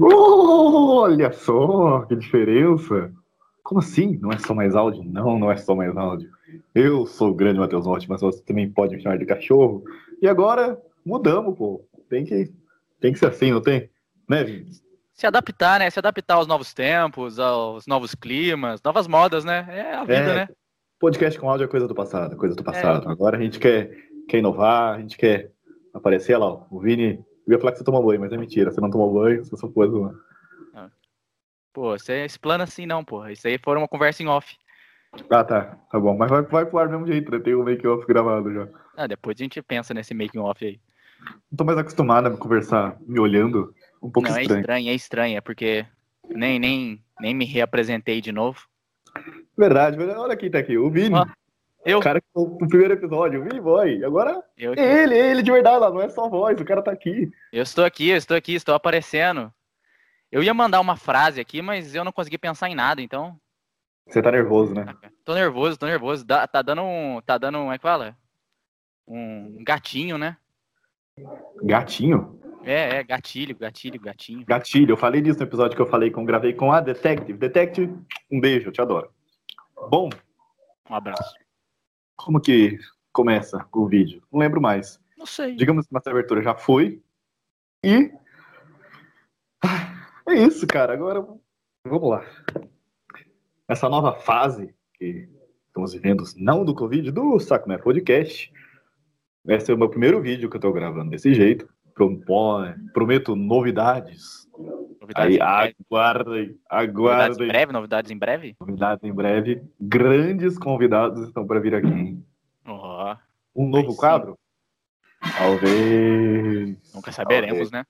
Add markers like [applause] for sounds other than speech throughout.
Olha só que diferença. Como assim? Não é só mais áudio? Não, não é só mais áudio. Eu sou o grande Matheus Norte, mas você também pode me chamar de cachorro. E agora mudamos, pô. Tem que, tem que ser assim, não tem? Né, Vinícius? Se adaptar, né? Se adaptar aos novos tempos, aos novos climas, novas modas, né? É a vida, é, né? Podcast com áudio é coisa do passado, coisa do passado. É. Agora a gente quer, quer inovar, a gente quer aparecer lá, ó, o Vini. Eu ia falar que você tomou banho, mas é mentira. Você não tomou banho, você só pôs uma. Ah. Pô, você explana assim não, porra. Isso aí foi uma conversa em off. Ah, tá. Tá bom. Mas vai, vai pro ar mesmo jeito, né? Tem o make off gravado já. Ah, depois a gente pensa nesse making off aí. Não tô mais acostumado a conversar me olhando. Um pouco não, estranho. é estranho, é estranho. É porque nem, nem, nem me reapresentei de novo. Verdade, verdade. Olha quem tá aqui. O Vini. Ah, eu? O cara que no primeiro episódio, Vini Boy. Agora eu é ele, é ele de verdade lá, não é só voz, o cara tá aqui. Eu estou aqui, eu estou aqui, estou aparecendo. Eu ia mandar uma frase aqui, mas eu não consegui pensar em nada, então. Você tá nervoso, né? Tô nervoso, tô nervoso. Dá, tá dando um. Tá dando um. Como é que fala? Um gatinho, né? Gatinho? É, é, gatilho, gatilho, gatinho. Gatilho, eu falei disso no episódio que eu falei com, gravei com a Detective. Detective, um beijo, eu te adoro. Bom. Um abraço. Como que começa o vídeo? Não lembro mais. Não sei. Digamos que nossa abertura já foi. E. É isso, cara. Agora, vamos lá. Essa nova fase que estamos vivendo, não do Covid, do Saco Podcast. Esse é o meu primeiro vídeo que eu tô gravando desse jeito. Prometo novidades. Novidades Aí, aguardem, aguardem. Novidades em breve, novidades em breve? Novidades em breve. Grandes convidados estão para vir aqui. Oh, um novo quadro? Talvez. Nunca saberemos, Talvez. né?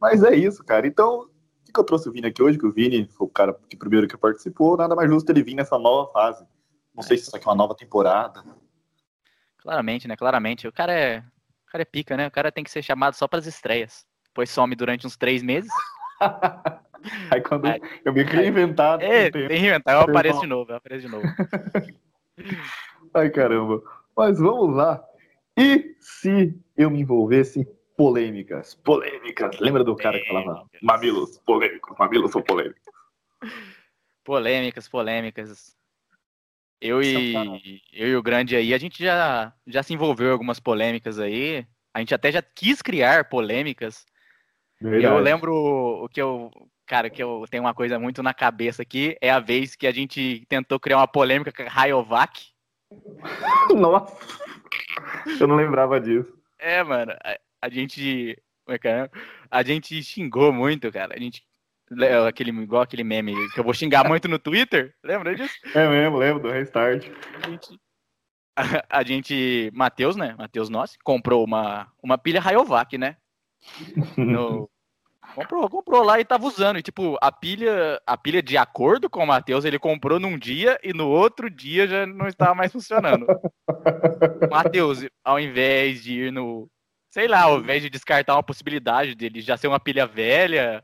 Mas é isso, cara. Então, o que eu trouxe o Vini aqui hoje? Que o Vini foi o cara que primeiro que participou. Nada mais justo ele vir nessa nova fase. Não sei se isso aqui é uma nova temporada. Claramente, né? Claramente. O cara é o cara é pica, né? O cara tem que ser chamado só para as estreias. Depois some durante uns três meses. [laughs] aí quando aí, eu me reinventado. É, tem reinventar, eu [laughs] apareço de novo, eu apareço de novo. [laughs] Ai, caramba. Mas vamos lá. E se eu me envolvesse em polêmicas? Polêmicas. Lembra do cara que falava mamilos polêmicos, mamilos são polêmicos? Polêmicas, polêmicas. Eu e, eu e o Grande aí, a gente já, já se envolveu em algumas polêmicas aí. A gente até já quis criar polêmicas. Verdade. Eu lembro o que eu. Cara, que eu tenho uma coisa muito na cabeça aqui. É a vez que a gente tentou criar uma polêmica com a Rayovac. [laughs] Nossa! Eu não lembrava disso. É, mano. A, a gente. É a gente xingou muito, cara. A gente Aquele, igual aquele meme que eu vou xingar muito no Twitter. Lembra disso? É mesmo, lembro do restart. A gente, a, [laughs] a gente Matheus, né? Matheus Nossi, comprou uma, uma pilha Rayovac, né? Comprou, comprou lá e tava usando. E, tipo, a pilha, a pilha, de acordo com o Matheus, ele comprou num dia e no outro dia já não estava mais funcionando. Matheus, ao invés de ir no. Sei lá, ao invés de descartar uma possibilidade dele já ser uma pilha velha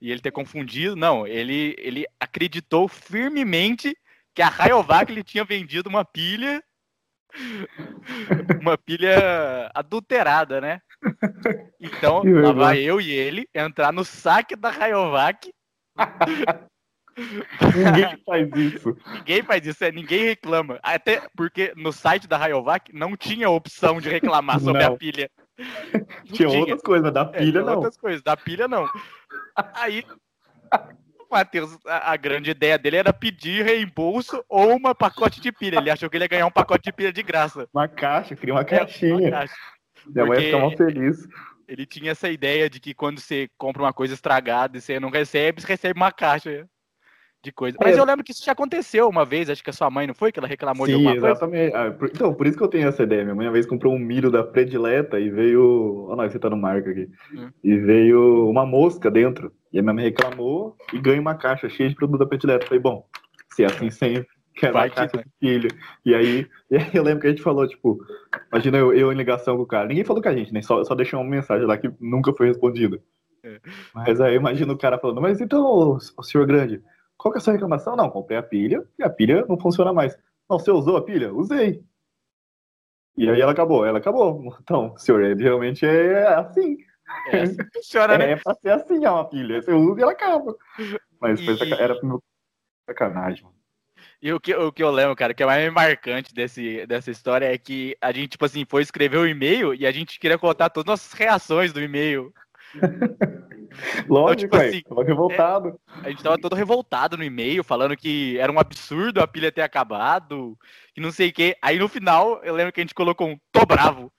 e ele ter confundido. Não, ele, ele acreditou firmemente que a Rayovac ele tinha vendido uma pilha uma pilha adulterada, né? Então, lá vai eu e ele entrar no saque da Rayovac. [laughs] ninguém faz isso. Ninguém faz isso, é, ninguém reclama. Até porque no site da Rayovac não tinha opção de reclamar sobre não. a pilha. [laughs] Tinha, tinha, outras coisas, da é, pilha é, não. Outras coisas, da pilha não. Aí o Matheus, a, a, grande ideia dele era pedir reembolso ou uma pacote de pilha. Ele achou que ele ia ganhar um pacote de pilha de graça. Uma caixa, queria uma caixinha. É, uma caixa. Minha mãe ia ficar feliz. Ele tinha essa ideia de que quando você compra uma coisa estragada e você não recebe, você recebe uma caixa de coisa. Mas é. eu lembro que isso já aconteceu uma vez, acho que a sua mãe não foi, que ela reclamou Sim, de alguma exatamente. coisa? Ah, então, por isso que eu tenho essa ideia. Minha mãe uma vez comprou um milho da predileta e veio. Olha, você tá no marco aqui. Hum. E veio uma mosca dentro. E a minha mãe reclamou e ganha uma caixa cheia de produto da predileta. falei, bom, se é assim sempre. [laughs] Que era uma caixa de filho. E aí, e aí eu lembro que a gente falou, tipo, imagina eu, eu em ligação com o cara. Ninguém falou com a gente, né? Só, só deixou uma mensagem lá que nunca foi respondida. É. Mas aí imagina o cara falando, mas então, o senhor grande, qual que é a sua reclamação? Não, comprei a pilha e a pilha não funciona mais. Não, você usou a pilha? Usei. E aí ela acabou, ela acabou. Então, senhor, realmente é assim. É assim que funciona, né? [laughs] É pra ser assim, ó, uma pilha. Você usa e ela acaba. Mas foi saca- era meu sacanagem, mano. E o que, o que eu lembro, cara, que é mais marcante desse, dessa história é que a gente, tipo assim, foi escrever o e-mail e a gente queria contar todas as nossas reações do e-mail. [laughs] Lógico, tipo velho. assim, Tava revoltado. A gente tava todo revoltado no e-mail, falando que era um absurdo a pilha ter acabado, que não sei o quê. Aí no final, eu lembro que a gente colocou um tô bravo.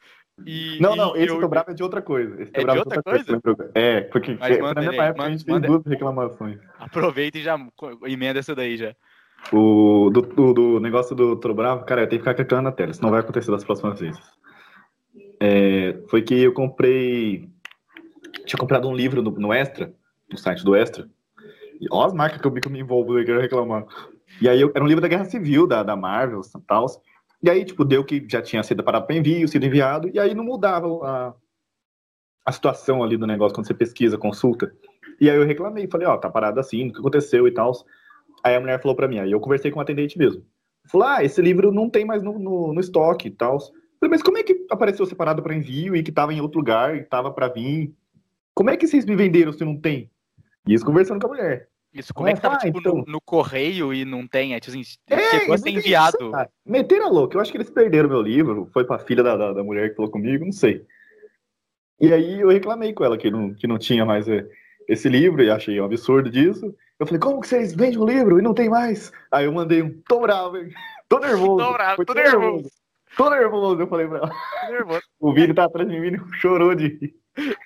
E, Não, e não, esse eu- Tô Bravo é de outra coisa. Esse Tô É de Bravo outra lembra? É, porque Mas é, manda na mesma época a gente manda- fez duas reclamações. Aproveita e já emenda essa daí já. O do, do, do negócio do Tô Bravo, cara, eu tenho que ficar clicando na tela, isso não vai acontecer das próximas vezes. É, foi que eu comprei. Tinha comprado um livro no, no Extra, no site do Extra. E ó as marcas que eu vi que eu me envolvo, eu quero reclamar. E aí eu- era um livro da Guerra Civil, da, da Marvel tal. E aí, tipo, deu que já tinha sido parado para envio, sido enviado, e aí não mudava a, a situação ali do negócio quando você pesquisa, consulta. E aí eu reclamei, falei, ó, tá parado assim, o que aconteceu e tal. Aí a mulher falou pra mim, aí eu conversei com o atendente mesmo. Falou, ah, esse livro não tem mais no, no, no estoque e tal. Falei, mas como é que apareceu separado para envio e que tava em outro lugar e tava para vir? Como é que vocês me venderam se não tem? E isso conversando com a mulher. Isso, como é que tava, Ah, tipo, então. no, no correio e não tem? É, tipo assim, É, chegou a ser enviado. isso. Meteram a louca. Eu acho que eles perderam meu livro. Foi pra filha da, da, da mulher que falou comigo, não sei. E aí eu reclamei com ela que não, que não tinha mais é, esse livro e achei um absurdo disso. Eu falei, como que vocês vendem um livro e não tem mais? Aí eu mandei um, tô bravo, hein? [laughs] tô nervoso. Tô bravo, tô nervoso. Tô nervoso, eu falei pra ela. Tô nervoso. [laughs] O Vini tá atrás de mim e chorou de rir.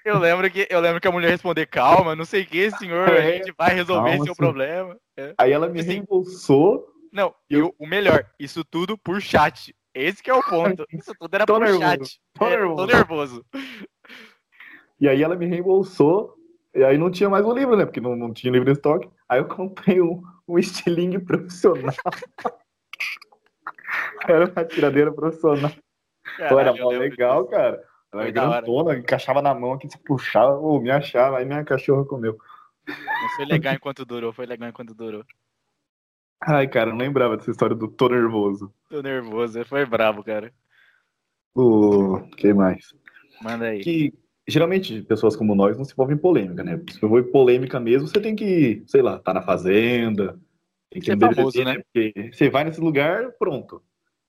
Eu lembro que eu lembro que a mulher respondeu, calma, não sei o que, senhor, a [laughs] É, gente vai resolver calma, seu sim. problema. É. Aí ela me Assim, reembolsou. Não, e o, o melhor, isso tudo por chat. Esse que é o ponto. Isso tudo era Tô por nervoso, chat. tô É, nervoso. tô nervoso. E aí ela me reembolsou. E aí não tinha mais o livro, né? Porque não, não tinha livro em estoque. Aí eu comprei um, um estilingue [laughs] profissional. era uma tiradeira profissional. Pô, era Caralho, mó legal, disso. cara. Ela era hora. grandona, encaixava na mão aqui, se puxava, ou me achava, aí minha cachorra comeu. Mas foi legal enquanto durou, foi legal enquanto durou. Ai, cara, eu não lembrava dessa história do tô nervoso. Tô nervoso, foi bravo, cara. O que mais? Manda aí. que geralmente pessoas como nós não se envolvem em polêmica, né? Se em polêmica mesmo, você tem que, sei lá, tá na fazenda, tem que Ser famoso, né? Porque você vai nesse lugar, pronto.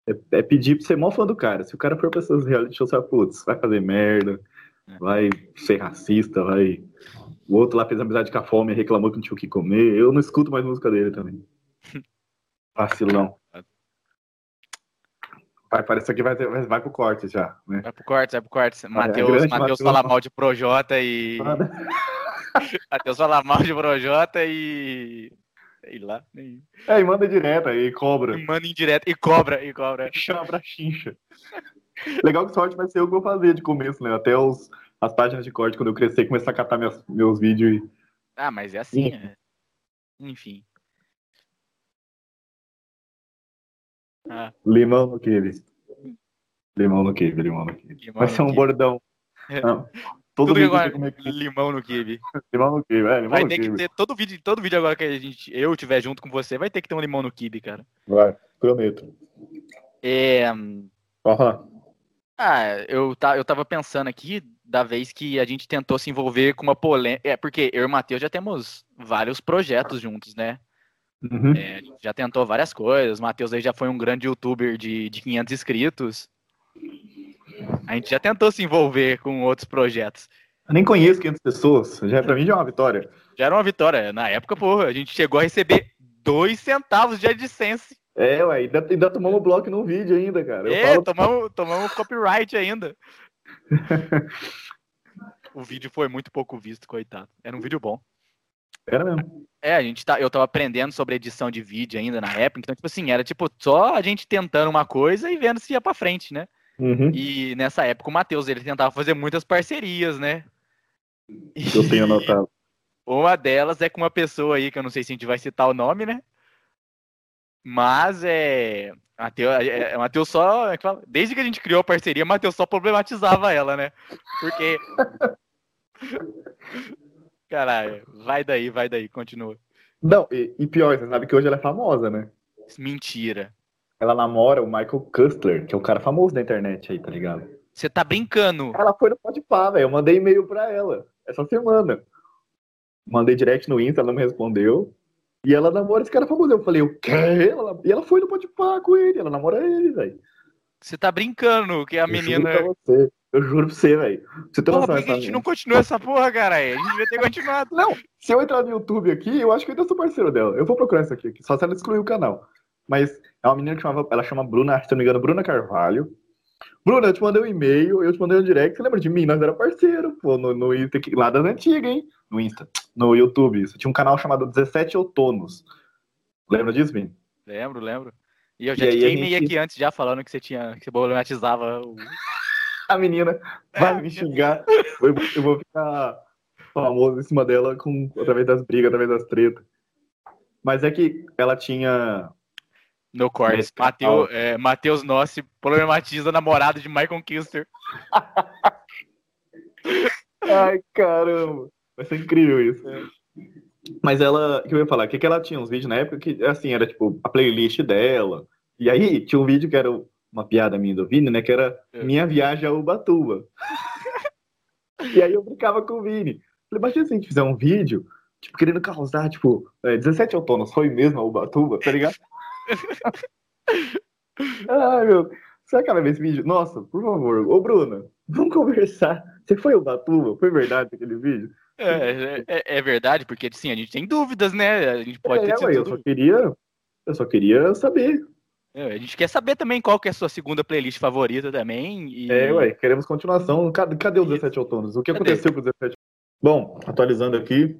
É, é pedir pra ser mó fã do cara. Se o cara for pra essas reality shows, você fala, putz, vai fazer merda, É. vai ser racista, vai. O outro lá fez amizade com a fome e reclamou que não tinha o que comer. Eu não escuto mais música dele também. [laughs] Vacilão. Vai, parece que vai, vai, vai pro corte já, né? Vai pro corte, vai pro corte. Matheus, Matheus Matheus. fala mal de Projota e. [laughs] Matheus fala mal de Projota e. Sei lá. E É, e manda direto aí, cobra. manda indireto e cobra, e cobra. [laughs] Chama pra chincha. Legal que sorte vai ser o que eu vou fazer de começo, né? Até os, as páginas de corte, quando eu crescer, começar a catar minhas- meus vídeos e. Ah, mas é assim, é. Enfim. Ah, Limão no quibe. Limão no quibe, limão no quibe. limão Vai ser um quibe. bordão. É. Não. Todo Tudo que vídeo agora, que comer quibe. limão no kibe. Limão no quibe, é, limão Vai no ter que quibe. ter todo vídeo, todo vídeo agora que a gente, eu tiver junto com você, vai ter que ter um limão no kibe, cara. Vai, prometo. É, Aham. ah, eu, tá, eu tava pensando aqui da vez que a gente tentou se envolver com uma polêmica. É, porque eu e o Matheus já temos vários projetos juntos, né? Uhum. É, já tentou várias coisas. O Matheus aí já foi um grande youtuber de, de 500 inscritos. A gente já tentou se envolver com outros projetos. Eu nem conheço 500 pessoas. Já, pra mim já é uma vitória. Já era uma vitória. Na época, porra, a gente chegou a receber dois centavos de AdSense. É, ué, ainda, ainda tomamos bloco no vídeo ainda, cara. Eu é, falo- tomamos, tomamos copyright ainda. [laughs] o vídeo foi muito pouco visto, coitado. Era um vídeo bom. Era mesmo. É, a gente tá, eu tava aprendendo sobre edição de vídeo ainda na época, então, tipo assim, era tipo só a gente tentando uma coisa e vendo se ia pra frente, né? Uhum. E nessa época o Matheus, ele tentava fazer muitas parcerias, né? Eu tenho anotado. Uma delas é com uma pessoa aí, que eu não sei se a gente vai citar o nome, né? Mas é. Mateus, é, é, Mateus só. é? Desde que a gente criou a parceria, Matheus só problematizava ela, né? Porque. Caralho, vai daí, vai daí, continua. Não, e, e pior, você sabe que hoje ela é famosa, né? Mentira. Ela namora o Michael Kustler, que é um cara famoso da internet aí, tá ligado? Você tá brincando. Ela foi no Podpah, velho. Eu mandei e-mail pra ela essa semana. Mandei direct no Insta, ela não me respondeu. E ela namora esse cara famoso. Eu falei, o quê? Ela... E ela foi no Podpah com ele. Ela namora ele, velho. Você tá brincando que a Eu menina. pra você. Eu juro pra você, velho. Você tem Porra, noção por que a gente não continuou essa porra, cara? A gente devia ter continuado. Não, se eu entrar no YouTube aqui, eu acho que eu ainda sou parceiro dela. Eu vou procurar isso aqui, só se ela excluir o canal. Mas é uma menina que chamava, ela chama Bruna, se não me engano, Bruna Carvalho. Bruna, eu te mandei um e-mail, eu te mandei um direct, você lembra de mim? Nós era parceiro, pô, no, no Insta, lá das antigas, hein? No Insta, no YouTube. Isso. Tinha um canal chamado 17 Outonos. Lembra disso, Vini? Lembro, lembro. E eu já E te queimei gente- aqui antes já falando que você tinha. que você problematizava o. A menina vai me xingar, eu, vou- eu vou ficar famoso em cima dela com, através das brigas, através das tretas. Mas é que ela tinha No corte. Nesse Mateu, é, Matheus Nossi problematiza a namorada de Michael Kister. [laughs] Ai, caramba. Vai ser incrível isso. Mas ela, o que eu ia falar? Que, que ela tinha uns vídeos na época que, assim, era tipo a playlist dela. E aí tinha um vídeo que era uma piada minha do Vini, né? Que era É. Minha Viagem a Ubatuba. [laughs] e aí eu brincava com o Vini. Falei, imagina se a gente fizer um vídeo, tipo, querendo causar, tipo, é, 17 autônomos, foi mesmo a Ubatuba, tá ligado? [laughs] Ai, meu. Será que ela vê esse vídeo? Nossa, por favor. Ô, Bruna, vamos conversar. Você foi a Ubatuba? Foi verdade aquele vídeo? É, é, é verdade, porque sim, a gente tem dúvidas, né? A gente pode é, ter ué, eu só queria. Eu só queria saber. É, a gente quer saber também qual que é a sua segunda playlist favorita também. E... É, ué, queremos continuação. Cadê, cadê os Isso. 17 autônomos? O que Cadê? aconteceu com os 17 Bom, atualizando aqui.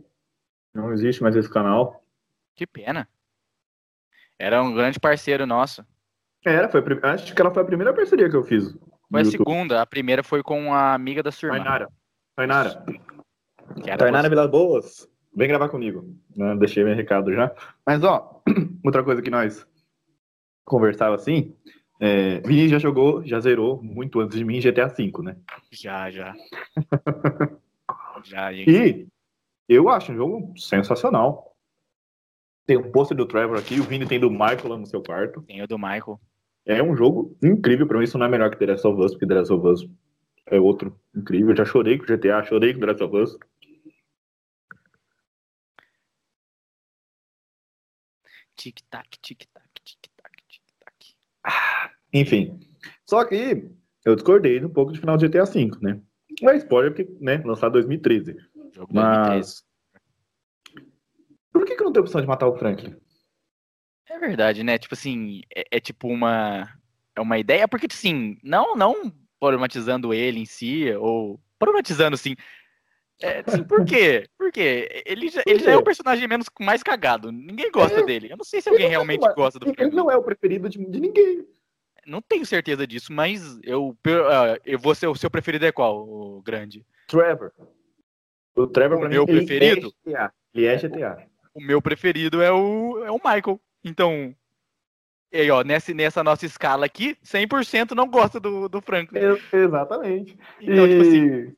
Não existe mais esse canal. Que pena. Era um grande parceiro nosso. Era, foi a prim- acho que ela foi a primeira parceria que eu fiz. no Foi a YouTube. segunda. A primeira foi com a amiga da sua irmã. Tainara. Tainara. Tainara. Vilas Boas. Vem gravar comigo. Né, Deixei meu recado já. Mas, ó, [clears throat] outra coisa que nós conversava assim. É, Vini já jogou, já zerou muito antes de mim GTA V, né? Já, já. [laughs] já, gente. E eu acho um jogo sensacional. Tem um pôster do Trevor aqui, o Vini tem do Michael lá no seu quarto. Tem o do Michael. É um jogo incrível, pra mim isso não é melhor que The Last of Us, porque The Last of Us é outro incrível. Eu já chorei com GTA, chorei com The Last of Us. Tic-tac, tic-tac. Enfim. Só que eu discordei um pouco de final de GTA V, né? Não é spoiler, porque, né, lançado em 2013. Jogo 2013. Mas. Por que, que não tem opção de matar o Franklin? É verdade, né? Tipo assim, é, é tipo uma. É uma ideia, porque assim, não, não problematizando ele em si, ou problematizando assim. É, assim, por quê? Por quê? Ele já, ele já é o personagem menos mais cagado. Ninguém gosta É. dele. Eu não sei se alguém Ele não- realmente gosta do Ele não é o preferido de, de ninguém. Não tenho certeza disso, mas eu, ah, eu vou ser o seu preferido é qual, o grande? Trevor. O Trevor, O meu mim, ele preferido? É GTA. Ele é GTA. O meu preferido é o, é o Michael. Então, e aí, ó, nessa, nessa nossa escala aqui, 100% não gosta do, do Franklin. Ex- Exatamente. Então, tipo assim, E-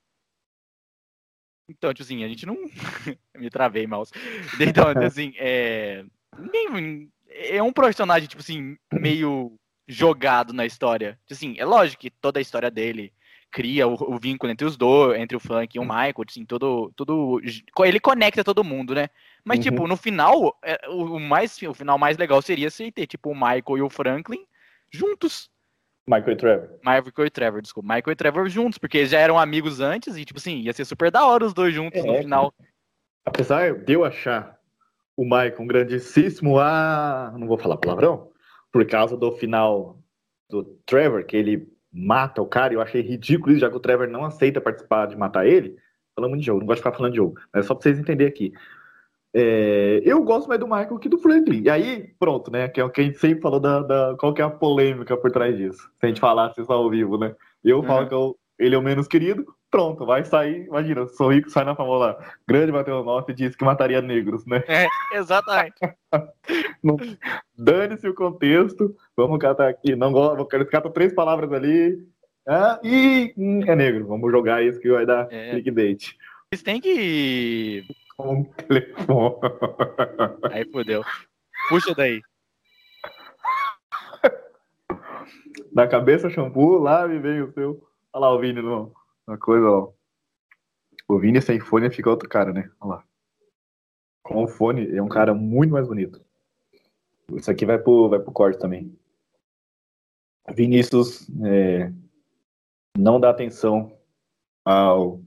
Então, tipo assim, a gente não. [laughs] Me travei, mouse. Então, assim, [laughs] é. É um personagem, tipo assim, meio jogado na história. Tipo Assim, é lógico que toda a história dele cria o, o vínculo entre os dois, entre o Frank e o Michael, assim, todo, todo. Ele conecta todo mundo, né? Mas, Uhum. tipo, no final, é, o, o mais, o final mais legal seria se ter, tipo, o Michael e o Franklin juntos. Michael e Trevor. Michael e Trevor, desculpa. Michael e Trevor juntos, porque eles já eram amigos antes e, tipo assim, ia ser super da hora os dois juntos no É, final. Apesar de eu achar o Michael um grandíssimo, ah, não vou falar palavrão, por causa do final do Trevor, que ele mata o cara, eu achei ridículo isso, já que o Trevor não aceita participar de matar ele. Falamos de jogo, não gosto de ficar falando de jogo, mas é só pra vocês entenderem aqui. É, eu gosto mais do Michael que do Franklin. E aí, pronto, né? Que é o que a gente sempre falou da, da- qual que é a polêmica por trás disso. Se a gente falasse isso ao vivo, né? Eu falo Uhum. que eu- ele é o menos querido, pronto, vai sair. Imagina, sou rico, sai na famosa. Grande Matheus Noff disse que mataria negros, né? É, exatamente. [laughs] Dane-se o contexto, vamos catar aqui. Não gosto, quero cata três palavras ali. Ah, e hum, é negro, vamos jogar isso que vai dar É. clickbait. Eles têm que. Um [laughs] telefone. Aí fodeu. Puxa daí. Na cabeça, shampoo, lá me vem o seu. Olha lá o Vini no, uma coisa, ó. O Vini sem fone fica outro cara, né? Olha lá. Com o fone, é um cara muito mais bonito. Isso aqui vai pro, vai pro corte também. Vinícius é, não dá atenção ao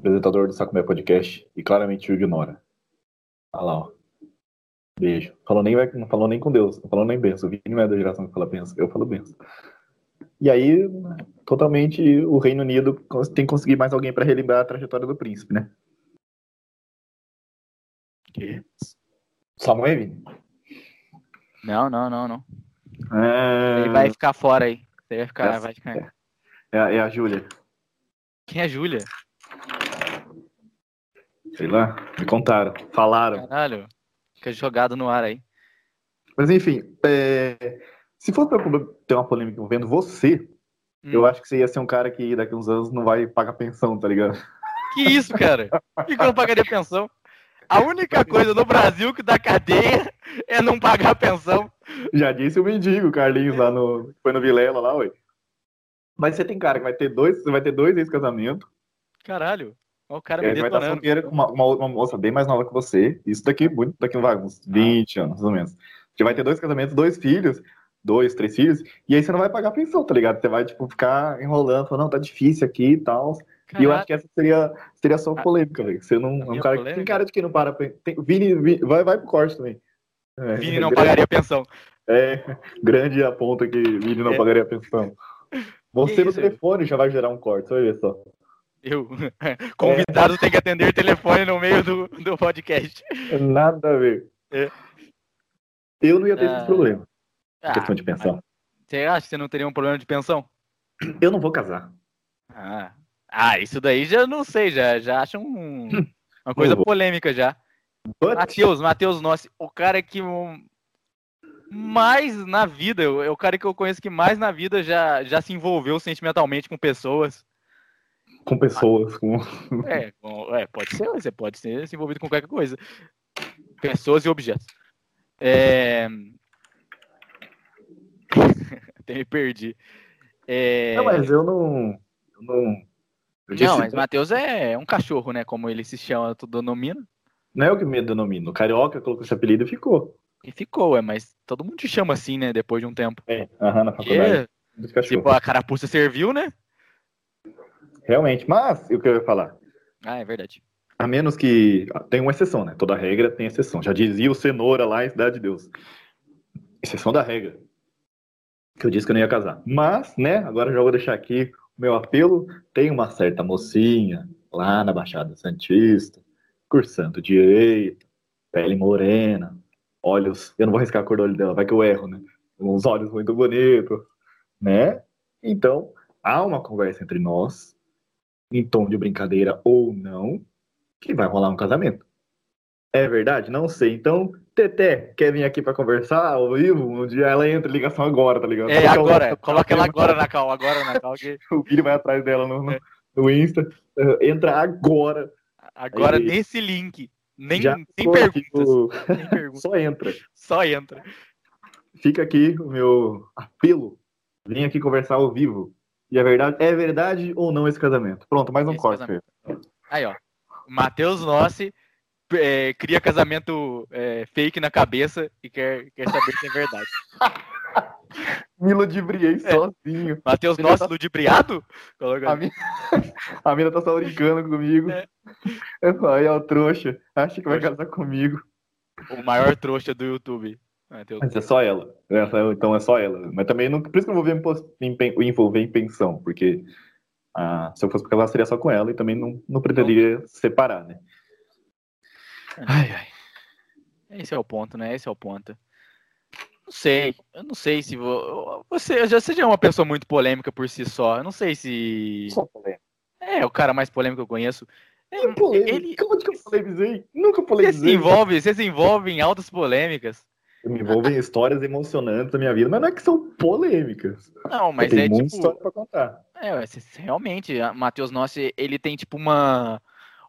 apresentador do Sacomé Podcast e claramente o ignora. Olha lá, ó. Beijo. Falou nem, não falou nem com Deus, não falou nem benção. O Vini não é da geração que fala benção, eu falo benção. E aí, totalmente, o Reino Unido tem que conseguir mais alguém para relembrar a trajetória do príncipe, né? Que? Samuel Vini? Não, não, não, não. É... Ele vai ficar fora aí. Ele vai ficar, Essa- vai ficar. é. É, a- é a Júlia. Quem é a Júlia? Sei lá, me contaram, falaram. Caralho. Fica jogado no ar aí. Mas enfim, é, se for pra ter uma polêmica envolvendo você, Hum. eu acho que você ia ser um cara que daqui uns anos não vai pagar pensão, tá ligado? Que isso, cara? Por que eu não pagaria pensão? A única coisa no Brasil que dá cadeia é não pagar pensão. Já disse o mendigo, Carlinhos, lá no. Foi no Vilela lá, ué. Mas você tem cara que vai ter dois, você vai ter dois ex-casamentos. Caralho. Olha o cara me vai estar detonando. solteira com uma, uma, uma moça bem mais nova que você. Isso daqui, muito, daqui vai, uns 20 anos, mais ou menos. Você vai ter dois casamentos, dois filhos, dois, três filhos, e aí você não vai pagar pensão, tá ligado? Você vai, tipo, ficar enrolando, falando, não, tá difícil aqui e tal. E eu acho que essa seria, seria só polêmica, velho. Você não. É um cara que polêmica? tem cara de quem não para. Tem, Vini, Vini- vai, vai pro corte também. É, Vini não pagaria pensão. [laughs] É, grande a ponta que Vini não É. pagaria pensão. [laughs] Você no isso? telefone já vai gerar um corte, você vai ver só. Eu. [laughs] Convidado tem que atender telefone no meio do, do podcast. Nada a ver. É. Eu não ia ter Ah. esse problema. Ah, questão de pensão. você acha que você não teria um problema de pensão? Eu não vou casar. Ah, ah isso daí já não sei, já, já acho um, uma coisa [laughs] polêmica já. But, Matheus, Matheus Nossi, o cara que mais na vida, é o cara que eu conheço que mais na vida já, já se envolveu sentimentalmente com pessoas. Com pessoas, com. É, com- é, pode ser, você pode ser se envolvido com qualquer coisa. Pessoas e objetos. É... [laughs] Até me perdi. É... Não, mas eu não. Eu não. Eu disse- Não, mas Matheus é um cachorro, né? Como ele se chama, tu denomina. não é o que me denomina. O carioca colocou esse apelido e ficou. E ficou, é, mas todo mundo te chama assim, né? Depois de um tempo. É, aham, na faculdade. Cachorros. tipo, a carapuça serviu, né? Realmente. Mas, o que eu ia falar? Ah, é verdade. A menos que. Tem uma exceção, né? Toda regra tem exceção. Já dizia o Cenoura lá em Cidade de Deus. Exceção da regra. Que eu disse que eu não ia casar. Mas, né? Agora eu já vou deixar aqui o meu apelo. Tem uma certa mocinha lá na Baixada Santista, cursando direito, pele morena, olhos. Eu não vou arriscar a cor do olho dela, vai que eu erro, né? Uns olhos muito bonitos, né? Então, há uma conversa entre nós, em tom de brincadeira ou não, que vai rolar um casamento. É verdade? Não sei. Então, Teté, quer vir aqui pra conversar ao vivo? Um dia ela entra em ligação agora, tá ligado? É, agora. Coloca ela agora na cal, agora na cal. que [laughs] O filho vai atrás dela no, no, no Insta. Entra agora. Agora Aí- nesse link. Nem, Já sem perguntas. o- [laughs] Sem perguntas. Só entra. Só entra. Fica aqui o meu apelo. Vim aqui conversar ao vivo. E é verdade, é verdade ou não esse casamento? Pronto, mais um Esse corte. casamento. Aí, ó. Matheus Nossi é, cria casamento é, fake na cabeça e quer, quer saber se é verdade. [laughs] Me ludibriei É. sozinho. Matheus Nossi tá- ludibriado? Coloca A mina, [laughs] a mina tá só brincando comigo. É. Aí, ó, trouxa. Acha que vai casar comigo. O maior trouxa do YouTube. Matheus. Mas é só ela. Essa- então é só ela. Mas também não. Por isso que eu não vou me envolver em pensão. Porque ah, se eu fosse pra casar, seria só com ela e também não, não pretenderia separar, né? Ai, ai. Esse é o ponto, né? Esse é o ponto. Não sei. Eu não sei se vo- você já você já é uma pessoa muito polêmica por si só. Eu não sei se Só polêmica. é o cara mais polêmico que eu conheço. É, Que polêmica? ele Onde que eu polemizei? Nunca você se polemizei. envolve, você se envolve em altas polêmicas. Eu me envolvo em histórias emocionantes da minha vida, mas não é que são polêmicas. Não, mas tem é muita tipo história pra contar. É, realmente, Matheus Nossi, ele tem tipo uma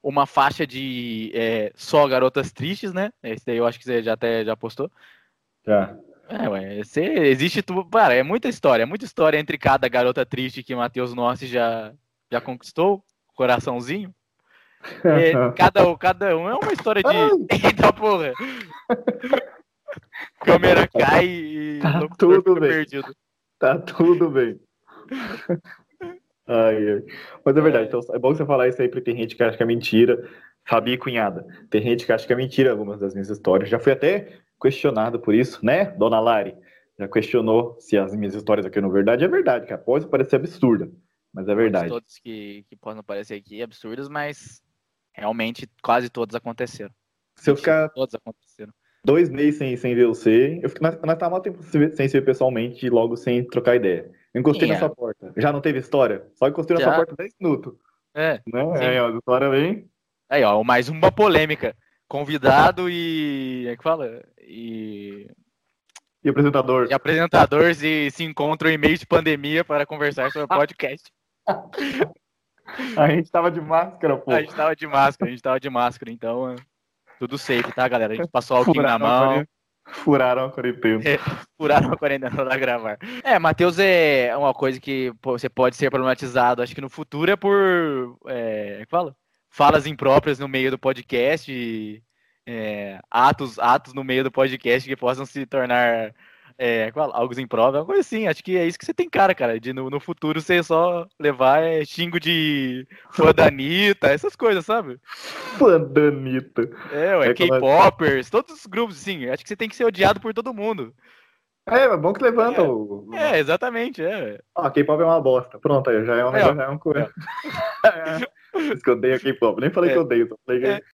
uma faixa de é, só garotas tristes, né? Esse daí eu acho que você já até já postou. Já. É, ué, você, existe tudo. Cara, é muita história, é muita história entre cada garota triste que Matheus Nossi já, já conquistou, coraçãozinho. É, [laughs] cada, cada um é uma história de. [laughs] Eita porra! [laughs] Câmera [laughs] cai e tá tudo bem. perdido. Tá tudo bem. Ai, ai. Mas é verdade, então é bom você falar isso aí, porque tem gente que acha que é mentira. Fabi cunhada. Tem gente que acha que é mentira algumas das minhas histórias. Já fui até questionado por isso, né, dona Lari? Já questionou se as minhas histórias aqui não verdade. É verdade, cara. Pode parecer absurda, mas é verdade. Todos que, que possam parecer aqui absurdos, mas realmente quase todos aconteceram. Se eu ficar todos aconteceram. Dois meses sem, sem ver você, eu fico, nós, nós tá mal tempo sem se ver pessoalmente e logo sem trocar ideia. Eu encostei na sua porta. Já não teve história? Só encostei Já. na sua porta 10 minutos. É. Não, é, a história vem. Aí, ó, mais uma polêmica. Convidado e. É que fala? E. E apresentador. E apresentador se, se encontram em meio de pandemia para conversar sobre [laughs] podcast. a gente tava de máscara, pô. A gente tava de máscara, a gente tava de máscara, então. Tudo safe, tá, galera? A gente passou alquinho na mão. Furaram a quarentena. É, [laughs] furaram a quarentena [laughs] pra gravar. É, Matheus é uma coisa que você pode ser problematizado. Acho que no futuro é por. É, é que fala? falas impróprias no meio do podcast, é, atos, atos no meio do podcast que possam se tornar é, algo impróprios, alguma coisa assim. Acho que é isso que você tem cara, cara, de no, no futuro você só levar é, xingo de [laughs] fã da Anitta, essas coisas, sabe? Fã da Anitta. É, ué, é K-popers, todos os grupos, sim. Acho que você tem que ser odiado por todo mundo. É, é bom que levanta é, o. É, exatamente, é. Ó, K-pop é uma bosta. Pronto, aí já é uma, é, já é uma coisa. É. [laughs] que eu odeio K-pop. Nem falei é. que eu odeio, só falei que é.